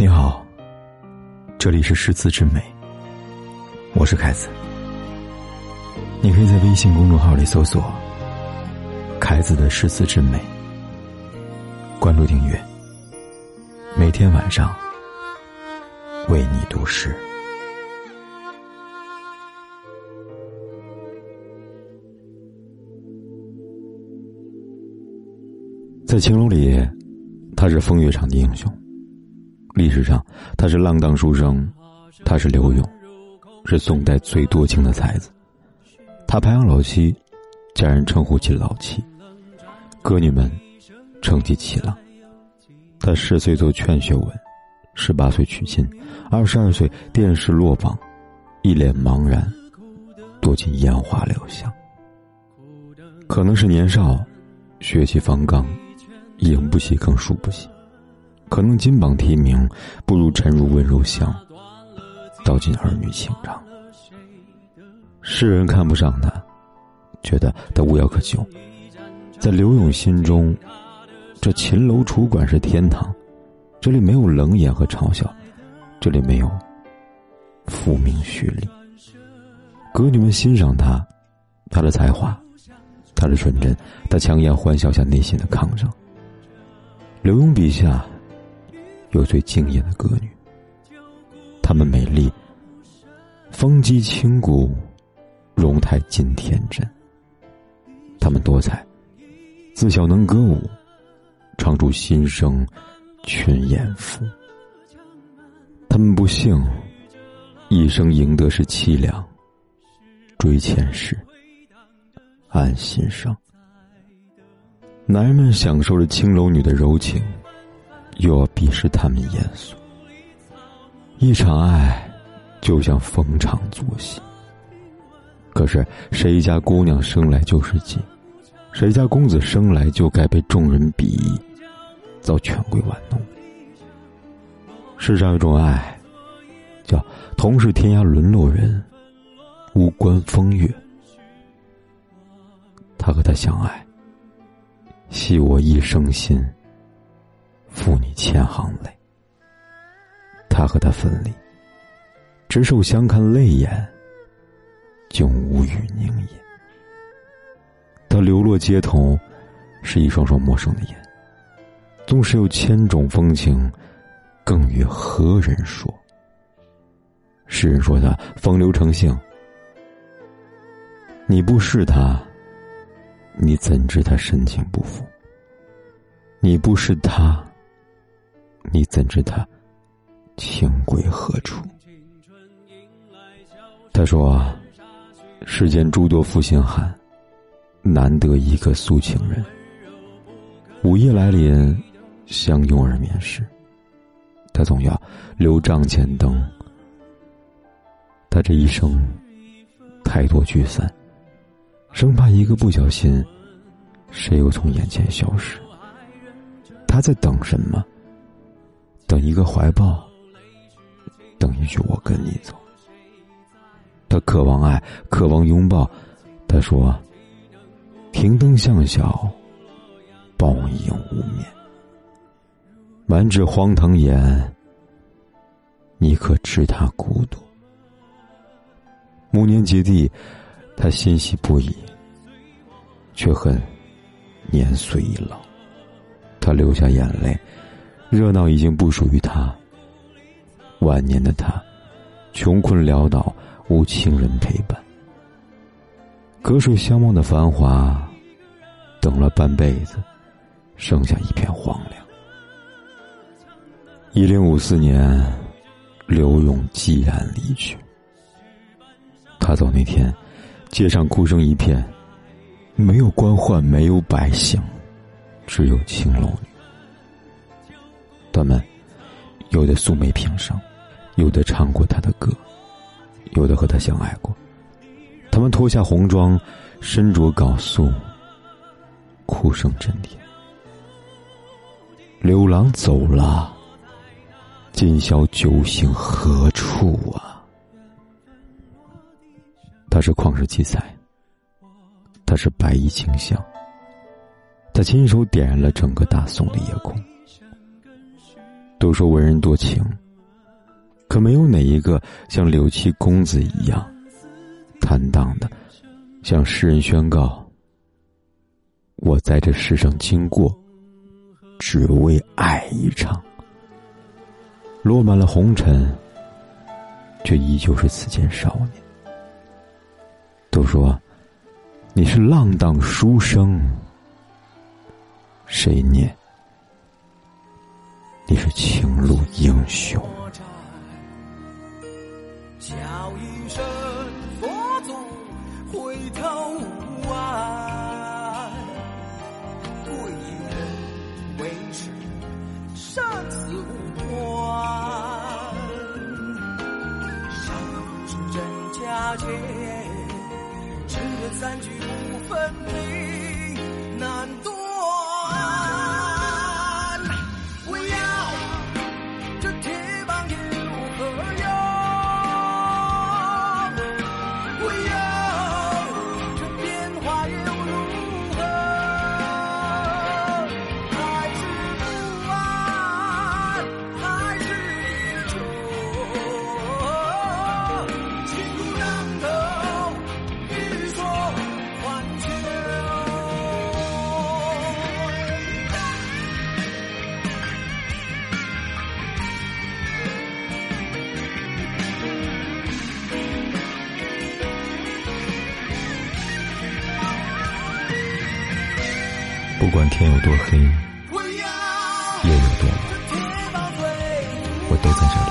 你好，这里是诗词之美，我是凯子。你可以在微信公众号里搜索“凯子的诗词之美”，关注订阅，每天晚上为你读诗。在青楼里，他是风月场的英雄。历史上，他是浪荡书生，他是刘永，是宋代最多情的才子。他排行老七，家人称呼其老七，歌女们称其七郎。他十岁做劝学文，十八岁娶亲，二十二岁殿试落榜，一脸茫然，躲进烟花柳巷。可能是年少，血气方刚。赢不起，更输不起。可能金榜题名，不如沉入温柔乡，道尽儿女情长。世人看不上他，觉得他无药可救。在刘勇心中，这秦楼楚馆是天堂，这里没有冷眼和嘲笑，这里没有浮名虚利。歌女们欣赏他，他的才华，他的纯真，他强颜欢笑下内心的抗争。刘勇笔下有最敬业的歌女，她们美丽，风肌轻骨，容态尽天真。她们多彩，自小能歌舞，唱出心声，群艳妇。她们不幸，一生赢得是凄凉，追前世，安心上。男人们享受着青楼女的柔情，又要鄙视他们严肃。一场爱，就像逢场作戏。可是谁家姑娘生来就是贱？谁家公子生来就该被众人鄙夷，遭权贵玩弄？世上有种爱，叫同是天涯沦落人，无关风月。他和她相爱。系我一生心，负你千行泪。他和他分离，执手相看泪眼，竟无语凝噎。他流落街头，是一双双陌生的眼。纵使有千种风情，更与何人说？世人说他风流成性，你不是他。你怎知他深情不负？你不是他，你怎知他情归何处？他说：“世间诸多负心汉，难得一个苏情人。午夜来临，相拥而眠时，他总要留帐前灯。他这一生，太多聚散。”生怕一个不小心，谁又从眼前消失？他在等什么？等一个怀抱，等一句“我跟你走”。他渴望爱，渴望拥抱。他说：“停灯向晓，报应无眠。满纸荒唐言，你可知他孤独？暮年及地。”他欣喜不已，却恨年岁已老。他流下眼泪，热闹已经不属于他。晚年的他，穷困潦倒，无情人陪伴。隔水相望的繁华，等了半辈子，剩下一片荒凉。一零五四年，刘永寂然离去。他走那天。街上哭声一片，没有官宦，没有百姓，只有青楼女。他们有的素昧平生，有的唱过他的歌，有的和他相爱过。他们脱下红妆，身着缟素，哭声震天。刘郎走了，今宵酒醒何处啊？他是旷世奇才，他是白衣卿相，他亲手点燃了整个大宋的夜空。都说文人多情，可没有哪一个像柳七公子一样坦荡的向世人宣告：“我在这世上经过，只为爱一场。”落满了红尘，却依旧是此间少年。都说你是浪荡书生，谁念？真假不管天有多黑，夜有多晚，我都在这里。